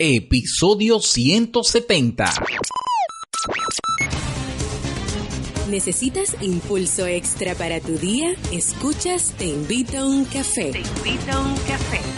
Episodio 170. ¿Necesitas impulso extra para tu día? Escuchas Te invito a un café. Te invito a un café.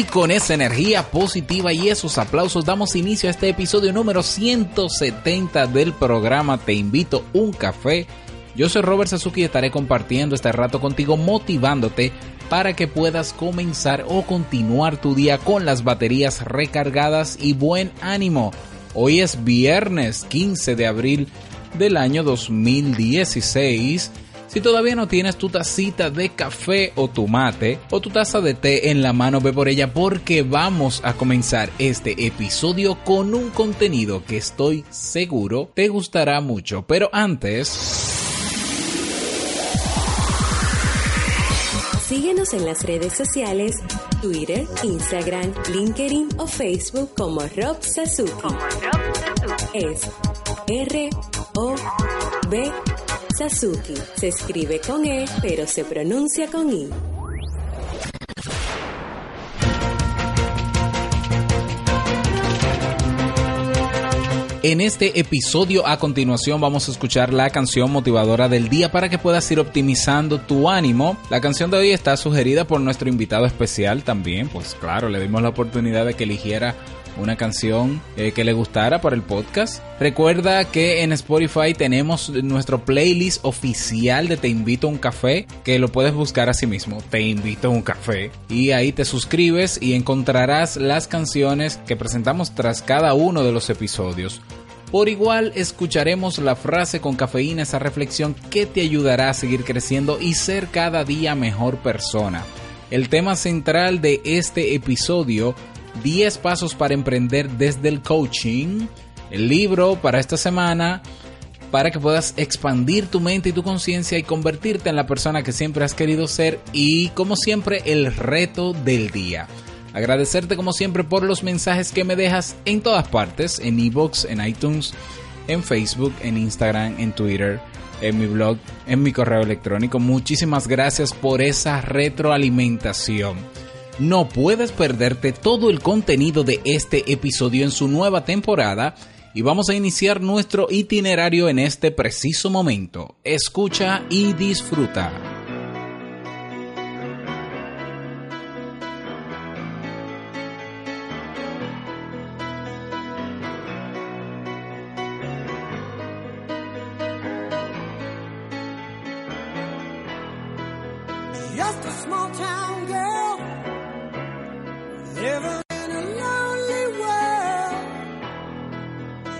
Y con esa energía positiva y esos aplausos damos inicio a este episodio número 170 del programa Te invito un café. Yo soy Robert Sasuki y estaré compartiendo este rato contigo motivándote para que puedas comenzar o continuar tu día con las baterías recargadas y buen ánimo. Hoy es viernes 15 de abril del año 2016. Si todavía no tienes tu tacita de café o tu mate o tu taza de té en la mano, ve por ella porque vamos a comenzar este episodio con un contenido que estoy seguro te gustará mucho. Pero antes... Síguenos en las redes sociales, Twitter, Instagram, LinkedIn o Facebook como Rob Sasuki. Es R O B Se escribe con E, pero se pronuncia con I. En este episodio a continuación vamos a escuchar la canción motivadora del día para que puedas ir optimizando tu ánimo. La canción de hoy está sugerida por nuestro invitado especial también, pues claro, le dimos la oportunidad de que eligiera una canción eh, que le gustara para el podcast. Recuerda que en Spotify tenemos nuestro playlist oficial de Te invito a un café, que lo puedes buscar así mismo, Te invito a un café. Y ahí te suscribes y encontrarás las canciones que presentamos tras cada uno de los episodios. Por igual escucharemos la frase con cafeína, esa reflexión que te ayudará a seguir creciendo y ser cada día mejor persona. El tema central de este episodio 10 pasos para emprender desde el coaching, el libro para esta semana, para que puedas expandir tu mente y tu conciencia y convertirte en la persona que siempre has querido ser y como siempre el reto del día. Agradecerte como siempre por los mensajes que me dejas en todas partes, en iVoox, en iTunes, en Facebook, en Instagram, en Twitter, en mi blog, en mi correo electrónico. Muchísimas gracias por esa retroalimentación. No puedes perderte todo el contenido de este episodio en su nueva temporada y vamos a iniciar nuestro itinerario en este preciso momento. Escucha y disfruta.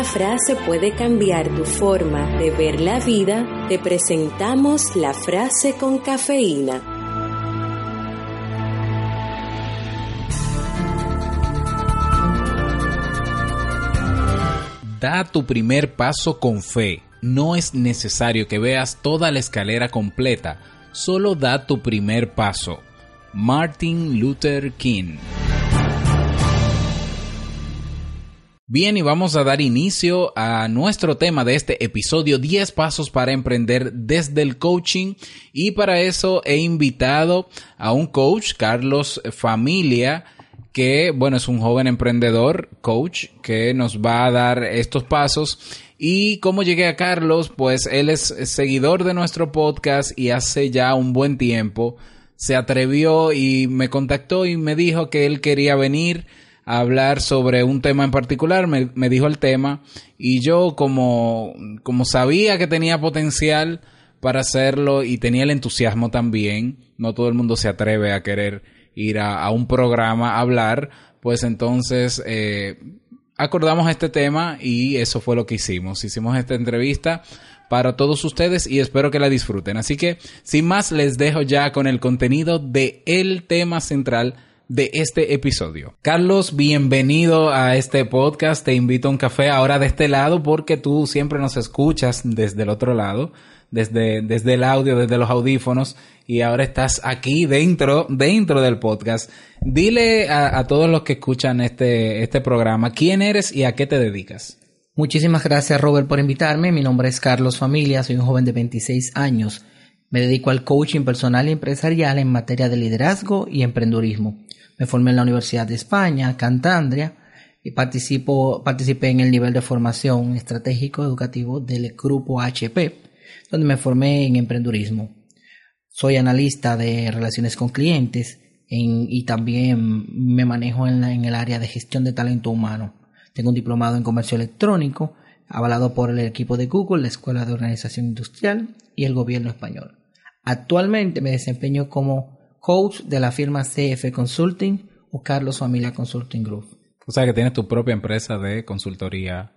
Una frase puede cambiar tu forma de ver la vida, te presentamos la frase con cafeína. Da tu primer paso con fe. No es necesario que veas toda la escalera completa, solo da tu primer paso. Martin Luther King. Bien, y vamos a dar inicio a nuestro tema de este episodio, 10 pasos para emprender desde el coaching. Y para eso he invitado a un coach, Carlos Familia, que, bueno, es un joven emprendedor, coach, que nos va a dar estos pasos. Y cómo llegué a Carlos, pues él es seguidor de nuestro podcast y hace ya un buen tiempo se atrevió y me contactó y me dijo que él quería venir hablar sobre un tema en particular, me, me dijo el tema y yo como, como sabía que tenía potencial para hacerlo y tenía el entusiasmo también, no todo el mundo se atreve a querer ir a, a un programa a hablar, pues entonces eh, acordamos este tema y eso fue lo que hicimos. Hicimos esta entrevista para todos ustedes y espero que la disfruten. Así que, sin más, les dejo ya con el contenido de el tema central de este episodio. Carlos, bienvenido a este podcast. Te invito a un café ahora de este lado porque tú siempre nos escuchas desde el otro lado, desde, desde el audio, desde los audífonos y ahora estás aquí dentro, dentro del podcast. Dile a, a todos los que escuchan este, este programa quién eres y a qué te dedicas. Muchísimas gracias Robert por invitarme. Mi nombre es Carlos Familia, soy un joven de 26 años. Me dedico al coaching personal y empresarial en materia de liderazgo y emprendurismo. Me formé en la Universidad de España, Cantandria, y participo, participé en el nivel de formación estratégico educativo del grupo HP, donde me formé en emprendurismo. Soy analista de relaciones con clientes en- y también me manejo en, la- en el área de gestión de talento humano. Tengo un diplomado en comercio electrónico, avalado por el equipo de Google, la Escuela de Organización Industrial y el gobierno español. Actualmente me desempeño como coach de la firma CF Consulting o Carlos Familia Consulting Group. O sea que tienes tu propia empresa de consultoría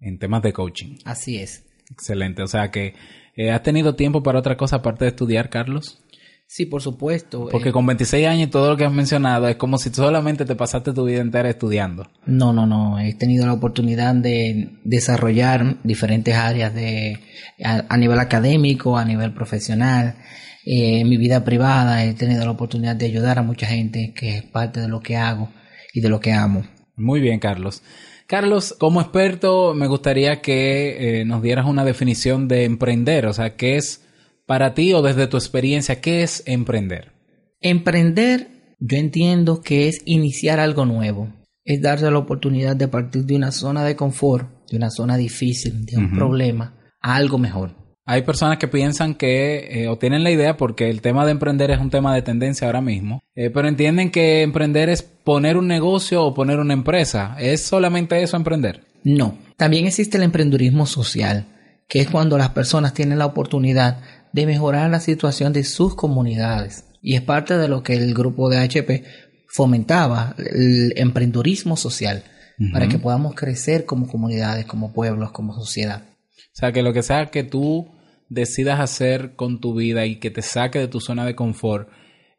en temas de coaching. Así es. Excelente. O sea que eh, has tenido tiempo para otra cosa aparte de estudiar, Carlos. Sí, por supuesto. Porque eh, con 26 años y todo lo que has mencionado es como si solamente te pasaste tu vida entera estudiando. No, no, no. He tenido la oportunidad de desarrollar diferentes áreas de a, a nivel académico, a nivel profesional. Eh, en mi vida privada he tenido la oportunidad de ayudar a mucha gente que es parte de lo que hago y de lo que amo. Muy bien, Carlos. Carlos, como experto, me gustaría que eh, nos dieras una definición de emprender. O sea, ¿qué es para ti o desde tu experiencia, qué es emprender? Emprender, yo entiendo que es iniciar algo nuevo. Es darse la oportunidad de partir de una zona de confort, de una zona difícil, de un problema, a algo mejor. Hay personas que piensan que, eh, o tienen la idea, porque el tema de emprender es un tema de tendencia ahora mismo, eh, pero entienden que emprender es poner un negocio o poner una empresa. ¿Es solamente eso emprender? No, también existe el emprendurismo social, que es cuando las personas tienen la oportunidad de mejorar la situación de sus comunidades. Y es parte de lo que el grupo de HP fomentaba, el emprendurismo social, para que podamos crecer como comunidades, como pueblos, como sociedad. O sea, que lo que sea que tú decidas hacer con tu vida y que te saque de tu zona de confort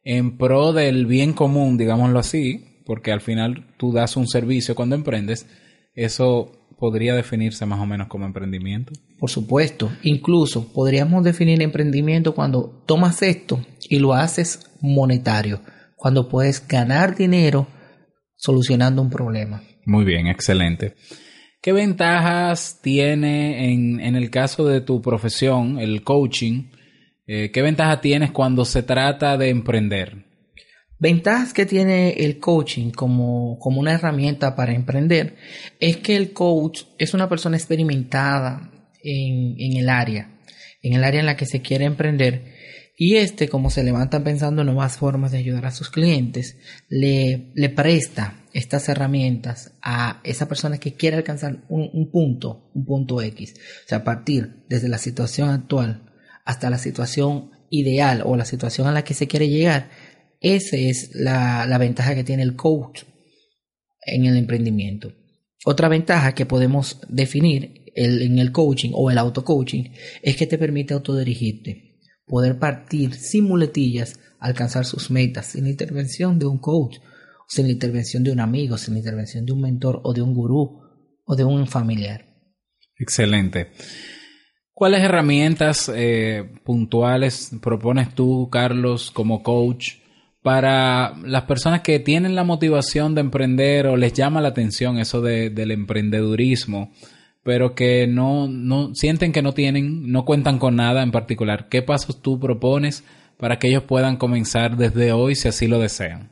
en pro del bien común, digámoslo así, porque al final tú das un servicio cuando emprendes, eso podría definirse más o menos como emprendimiento. Por supuesto, incluso podríamos definir emprendimiento cuando tomas esto y lo haces monetario, cuando puedes ganar dinero solucionando un problema. Muy bien, excelente. ¿Qué ventajas tiene en, en el caso de tu profesión, el coaching? eh, ¿Qué ventaja tienes cuando se trata de emprender? Ventajas que tiene el coaching como, como una herramienta para emprender es que el coach es una persona experimentada en, en el área, en el área en la que se quiere emprender y este, como se levanta pensando en nuevas formas de ayudar a sus clientes, le, presta estas herramientas a esa persona que quiere alcanzar un, un punto, un punto X. O sea, partir desde la situación actual hasta la situación ideal o la situación a la que se quiere llegar, esa es la, ventaja que tiene el coach en el emprendimiento. Otra ventaja que podemos definir en el coaching o el auto-coaching es que te permite autodirigirte, poder partir sin muletillas, alcanzar sus metas sin la intervención de un coach, sin la intervención de un amigo, sin la intervención de un mentor o de un gurú o de un familiar. Excelente. ¿Cuáles herramientas eh, puntuales propones tú, Carlos, como coach, para las personas que tienen la motivación de emprender o les llama la atención eso de- del emprendedurismo, pero que no, no sienten que no tienen, no cuentan con nada en particular? ¿Qué pasos tú propones para que ellos puedan comenzar desde hoy si así lo desean?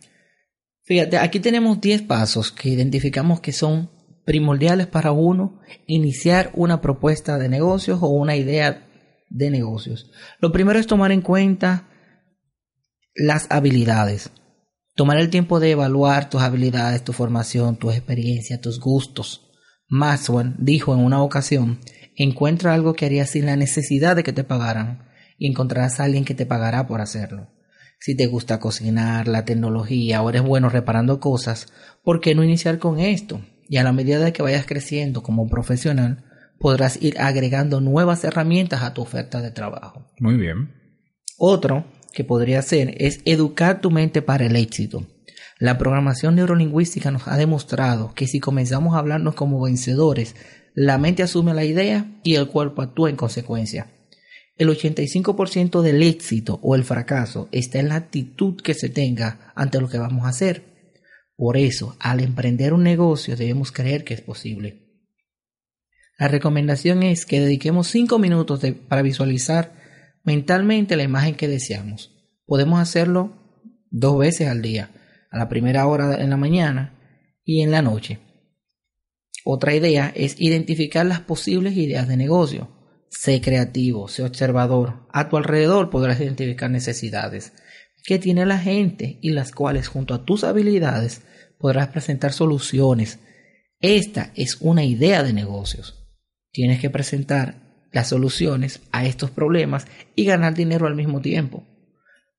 Fíjate, aquí tenemos 10 pasos que identificamos que son primordiales para uno iniciar una propuesta de negocios o una idea de negocios. Lo primero es tomar en cuenta las habilidades. Tomar el tiempo de evaluar tus habilidades, tu formación, tu experiencia, tus gustos. Maxwell dijo en una ocasión, encuentra algo que harías sin la necesidad de que te pagaran y encontrarás a alguien que te pagará por hacerlo. Si te gusta cocinar, la tecnología o eres bueno reparando cosas, ¿por qué no iniciar con esto? Y a la medida de que vayas creciendo como profesional, podrás ir agregando nuevas herramientas a tu oferta de trabajo. Muy bien. Otro que podría ser es educar tu mente para el éxito. La programación neurolingüística nos ha demostrado que si comenzamos a hablarnos como vencedores, la mente asume la idea y el cuerpo actúa en consecuencia. El 85% del éxito o el fracaso está en la actitud que se tenga ante lo que vamos a hacer. Por eso, al emprender un negocio debemos creer que es posible. La recomendación es que dediquemos 5 minutos para visualizar mentalmente la imagen que deseamos. Podemos hacerlo dos veces al día, a la primera hora en la mañana y en la noche. Otra idea es identificar las posibles ideas de negocio. Sé creativo, sé observador. A tu alrededor podrás identificar necesidades que tiene la gente y las cuales junto a tus habilidades podrás presentar soluciones. Esta es una idea de negocios. Tienes que presentar las soluciones a estos problemas y ganar dinero al mismo tiempo.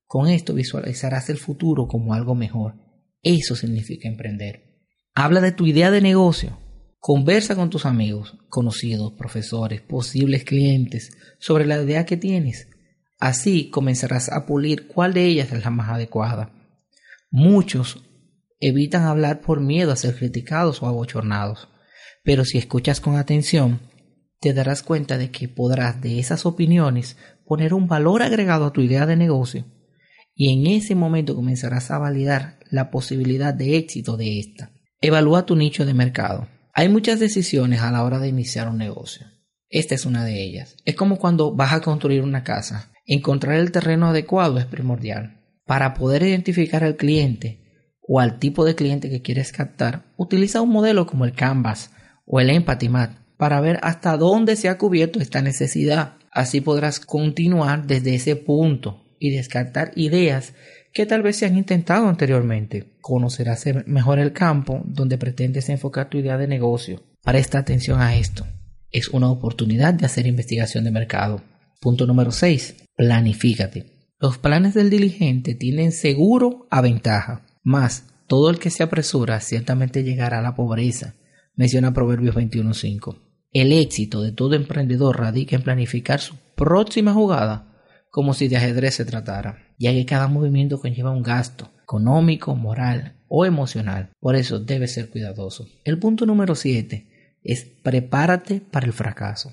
Con esto visualizarás el futuro como algo mejor. Eso significa emprender. Habla de tu idea de negocio. Conversa con tus amigos, conocidos, profesores, posibles clientes sobre la idea que tienes. Así comenzarás a pulir cuál de ellas es la más adecuada. Muchos evitan hablar por miedo a ser criticados o abochornados, pero si escuchas con atención, te darás cuenta de que podrás de esas opiniones poner un valor agregado a tu idea de negocio y en ese momento comenzarás a validar la posibilidad de éxito de esta. Evalúa tu nicho de mercado. Hay muchas decisiones a la hora de iniciar un negocio. Esta es una de ellas. Es como cuando vas a construir una casa. Encontrar el terreno adecuado es primordial. Para poder identificar al cliente o al tipo de cliente que quieres captar, utiliza un modelo como el Canvas o el Empathy Map para ver hasta dónde se ha cubierto esta necesidad. Así podrás continuar desde ese punto y descartar ideas que tal vez se han intentado anteriormente. Conocerás mejor el campo donde pretendes enfocar tu idea de negocio. Presta atención a esto. Es una oportunidad de hacer investigación de mercado. Punto número 6. Planifícate. Los planes del diligente tienen seguro a ventaja. Más, todo el que se apresura ciertamente llegará a la pobreza. Menciona Proverbios 21.5. El éxito de todo emprendedor radica en planificar su próxima jugada como si de ajedrez se tratara, ya que cada movimiento conlleva un gasto económico, moral o emocional. Por eso debe ser cuidadoso. El punto número 7 es prepárate para el fracaso.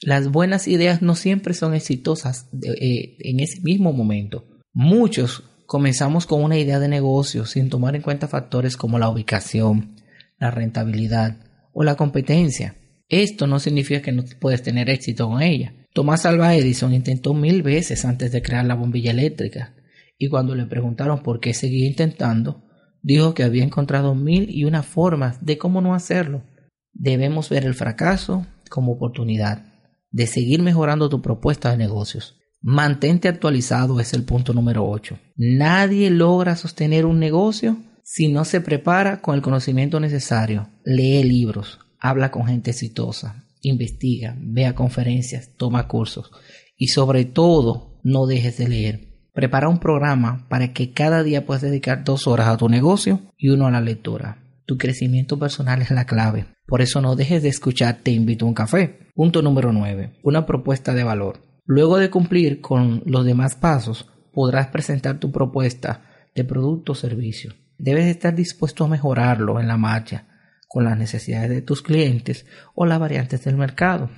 Las buenas ideas no siempre son exitosas eh, en ese mismo momento. Muchos comenzamos con una idea de negocio sin tomar en cuenta factores como la ubicación, la rentabilidad o la competencia. Esto no significa que no puedes tener éxito con ella. Tomás Alva Edison intentó mil veces antes de crear la bombilla eléctrica y cuando le preguntaron por qué seguía intentando, dijo que había encontrado mil y una formas de cómo no hacerlo. Debemos ver el fracaso como oportunidad de seguir mejorando tu propuesta de negocios. Mantente actualizado es el punto número 8. Nadie logra sostener un negocio si no se prepara con el conocimiento necesario. Lee libros, habla con gente exitosa, investiga, vea conferencias, toma cursos y sobre todo no dejes de leer. Prepara un programa para que cada día puedas dedicar dos horas a tu negocio y uno a la lectura. Tu crecimiento personal es la clave. Por eso no dejes de escuchar Te invito a un café. Punto número 9. Una propuesta de valor. Luego de cumplir con los demás pasos, podrás presentar tu propuesta de producto o servicio. Debes estar dispuesto a mejorarlo en la marcha con las necesidades de tus clientes o las variantes del mercado.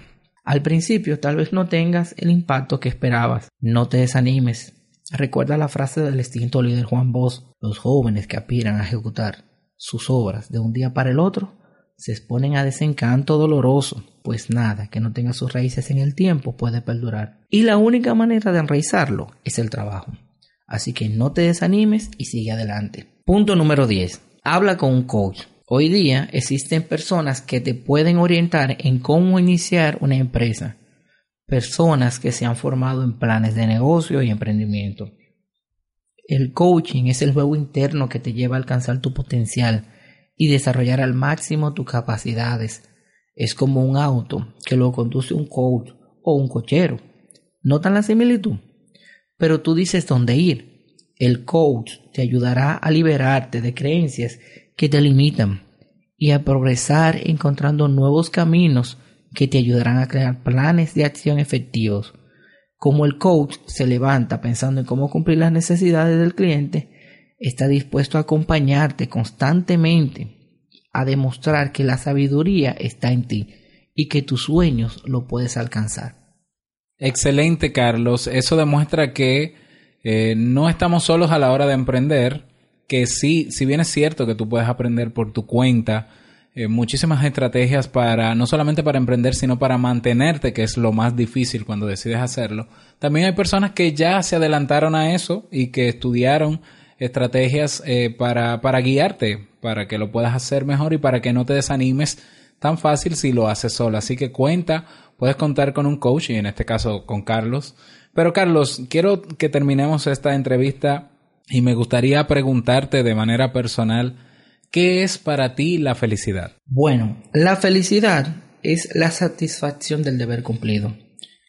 Al principio tal vez no tengas el impacto que esperabas. No te desanimes. Recuerda la frase del extinto líder Juan Bosch. Los jóvenes que aspiran a ejecutar sus obras de un día para el otro se exponen a desencanto doloroso, pues nada que no tenga sus raíces en el tiempo puede perdurar. Y la única manera de enraizarlo es el trabajo. Así que no te desanimes y sigue adelante. Punto número 10. Habla con un coach. Hoy día existen personas que te pueden orientar en cómo iniciar una empresa. Personas que se han formado en planes de negocio y emprendimiento. El coaching es el juego interno que te lleva a alcanzar tu potencial y desarrollar al máximo tus capacidades. Es como un auto que lo conduce un coach o un cochero. ¿Notan la similitud? Pero tú dices dónde ir. El coach te ayudará a liberarte de creencias que te limitan y a progresar encontrando nuevos caminos que te ayudarán a crear planes de acción efectivos. Como el coach se levanta pensando en cómo cumplir las necesidades del cliente, está dispuesto a acompañarte constantemente a demostrar que la sabiduría está en ti y que tus sueños lo puedes alcanzar. Excelente, Carlos. Eso demuestra que eh, no estamos solos a la hora de emprender, que sí, si bien es cierto que tú puedes aprender por tu cuenta eh, muchísimas estrategias para, no solamente para emprender, sino para mantenerte, que es lo más difícil cuando decides hacerlo. También hay personas que ya se adelantaron a eso y que estudiaron estrategias eh, para, para guiarte, para que lo puedas hacer mejor y para que no te desanimes tan fácil si lo haces solo. Así que cuenta puedes contar con un coach y en este caso con Carlos. Pero Carlos, quiero que terminemos esta entrevista y me gustaría preguntarte de manera personal, ¿qué es para ti la felicidad? Bueno, la felicidad es la satisfacción del deber cumplido.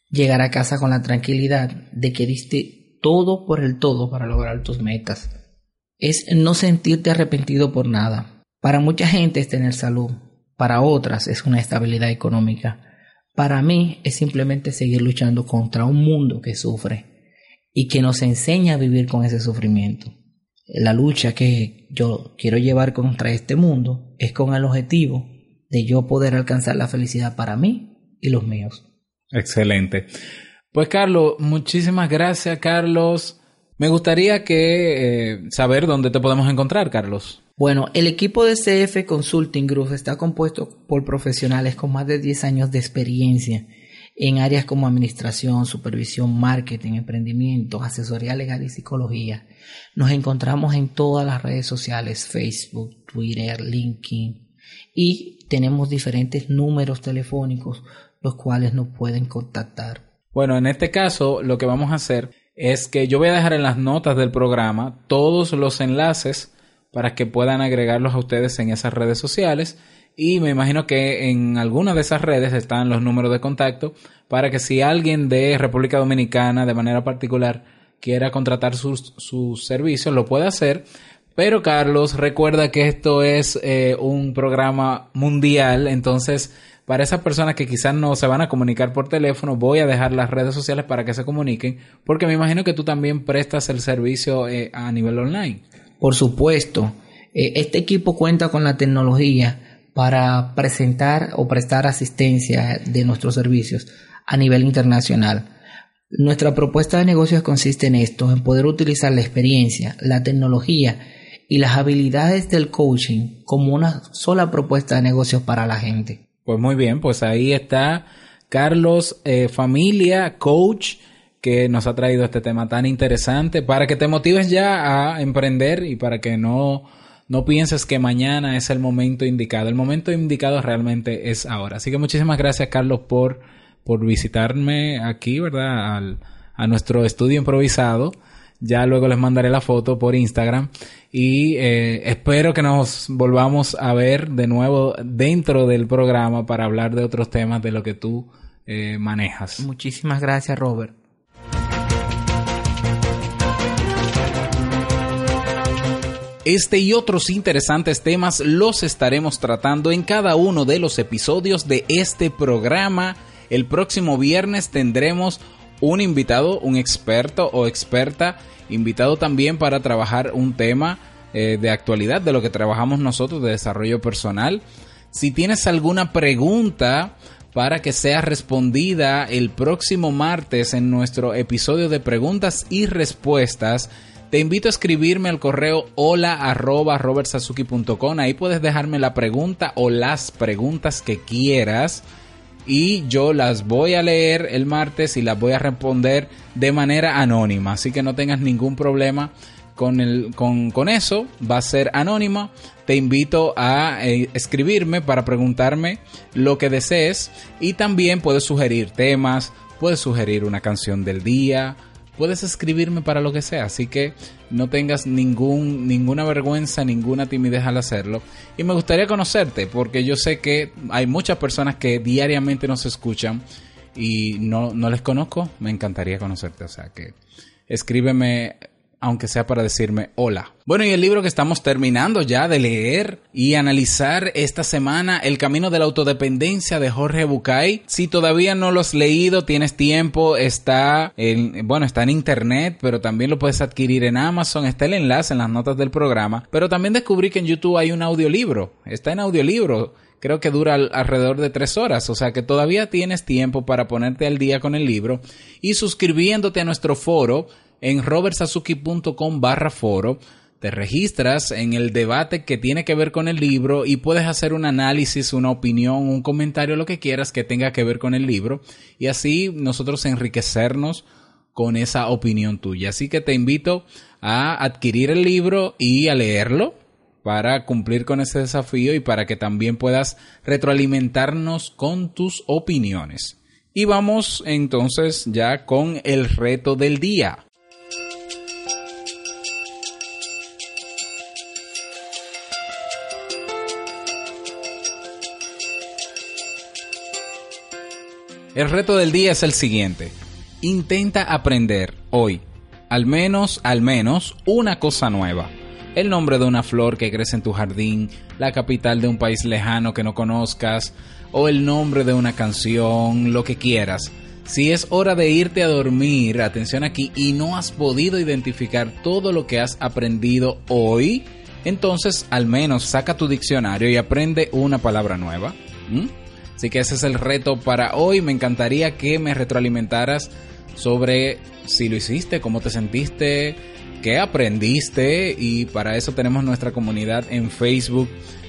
Llegar a casa con la tranquilidad de que diste todo por el todo para lograr tus metas. Es no sentirte arrepentido por nada. Para mucha gente es tener salud, para otras es una estabilidad económica. Para mí es simplemente seguir luchando contra un mundo que sufre y que nos enseña a vivir con ese sufrimiento. La lucha que yo quiero llevar contra este mundo es con el objetivo de yo poder alcanzar la felicidad para mí y los míos. Excelente. Pues Carlos, muchísimas gracias Carlos. Me gustaría que eh, saber dónde te podemos encontrar, Carlos. Bueno, el equipo de CF Consulting Group está compuesto por profesionales con más de 10 años de experiencia en áreas como administración, supervisión, marketing, emprendimiento, asesoría legal y psicología. Nos encontramos en todas las redes sociales, Facebook, Twitter, LinkedIn y tenemos diferentes números telefónicos los cuales nos pueden contactar. Bueno, en este caso lo que vamos a hacer es que yo voy a dejar en las notas del programa todos los enlaces para que puedan agregarlos a ustedes en esas redes sociales y me imagino que en alguna de esas redes están los números de contacto para que si alguien de República Dominicana de manera particular quiera contratar sus, sus servicios lo puede hacer. Pero Carlos, recuerda que esto es eh, un programa mundial, entonces para esas personas que quizás no se van a comunicar por teléfono, voy a dejar las redes sociales para que se comuniquen, porque me imagino que tú también prestas el servicio eh, a nivel online. Por supuesto, eh, este equipo cuenta con la tecnología para presentar o prestar asistencia de nuestros servicios a nivel internacional. Nuestra propuesta de negocios consiste en esto, en poder utilizar la experiencia, la tecnología y las habilidades del coaching como una sola propuesta de negocios para la gente. Pues muy bien, pues ahí está Carlos eh, Familia, coach, que nos ha traído este tema tan interesante para que te motives ya a emprender y para que no, no pienses que mañana es el momento indicado. El momento indicado realmente es ahora. Así que muchísimas gracias, Carlos, por, por visitarme aquí, ¿verdad? Al, a nuestro estudio improvisado. Ya luego les mandaré la foto por Instagram y eh, espero que nos volvamos a ver de nuevo dentro del programa para hablar de otros temas de lo que tú eh, manejas. Muchísimas gracias, Robert. Este y otros interesantes temas los estaremos tratando en cada uno de los episodios de este programa. El próximo viernes tendremos un invitado, un experto o experta, invitado también para trabajar un tema eh, de actualidad de lo que trabajamos nosotros de desarrollo personal. Si tienes alguna pregunta para que sea respondida el próximo martes en nuestro episodio de preguntas y respuestas, te invito a escribirme al correo hola robertsazuki.com. Ahí puedes dejarme la pregunta o las preguntas que quieras y yo las voy a leer el martes y las voy a responder de manera anónima. Así que no tengas ningún problema con, el, con, con eso. Va a ser anónima. Te invito a eh, escribirme para preguntarme lo que desees y también puedes sugerir temas, puedes sugerir una canción del día, puedes escribirme para lo que sea, así que no tengas ningún, ninguna vergüenza, ninguna timidez al hacerlo. Y me gustaría conocerte, porque yo sé que hay muchas personas que diariamente nos escuchan y no, no les conozco, me encantaría conocerte, o sea que escríbeme aunque sea para decirme hola. Bueno, y el libro que estamos terminando ya de leer y analizar esta semana, El Camino de la Autodependencia de Jorge Bucay. Si todavía no lo has leído, tienes tiempo, está en, bueno, está en internet, pero también lo puedes adquirir en Amazon, está el enlace en las notas del programa. Pero también descubrí que en YouTube hay un audiolibro, está en audiolibro creo que dura alrededor de tres horas, o sea que todavía tienes tiempo para ponerte al día con el libro y suscribiéndote a nuestro foro en robertsazuki.com barra foro. Te registras en el debate que tiene que ver con el libro y puedes hacer un análisis, una opinión, un comentario, lo que quieras que tenga que ver con el libro y así nosotros enriquecernos con esa opinión tuya. Así que te invito a adquirir el libro y a leerlo para cumplir con ese desafío y para que también puedas retroalimentarnos con tus opiniones. Y vamos entonces ya con el reto del día. El reto del día es el siguiente. Intenta aprender hoy, al menos, al menos, una cosa nueva. El nombre de una flor que crece en tu jardín, la capital de un país lejano que no conozcas, o el nombre de una canción, lo que quieras. Si es hora de irte a dormir, atención aquí, y no has podido identificar todo lo que has aprendido hoy, entonces al menos saca tu diccionario y aprende una palabra nueva. ¿Mm? Así que ese es el reto para hoy. Me encantaría que me retroalimentaras sobre si lo hiciste, cómo te sentiste, qué aprendiste y para eso tenemos nuestra comunidad en Facebook.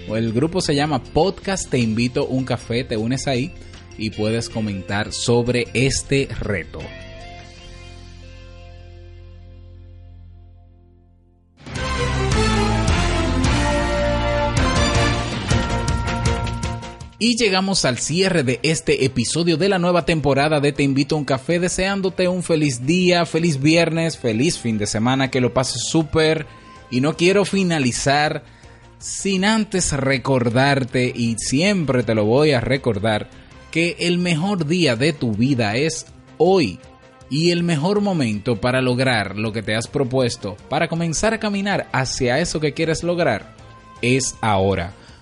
El grupo se llama Podcast Te invito un café, te unes ahí y puedes comentar sobre este reto. Y llegamos al cierre de este episodio de la nueva temporada de Te invito a un café deseándote un feliz día, feliz viernes, feliz fin de semana, que lo pases súper. Y no quiero finalizar sin antes recordarte, y siempre te lo voy a recordar, que el mejor día de tu vida es hoy. Y el mejor momento para lograr lo que te has propuesto, para comenzar a caminar hacia eso que quieres lograr, es ahora.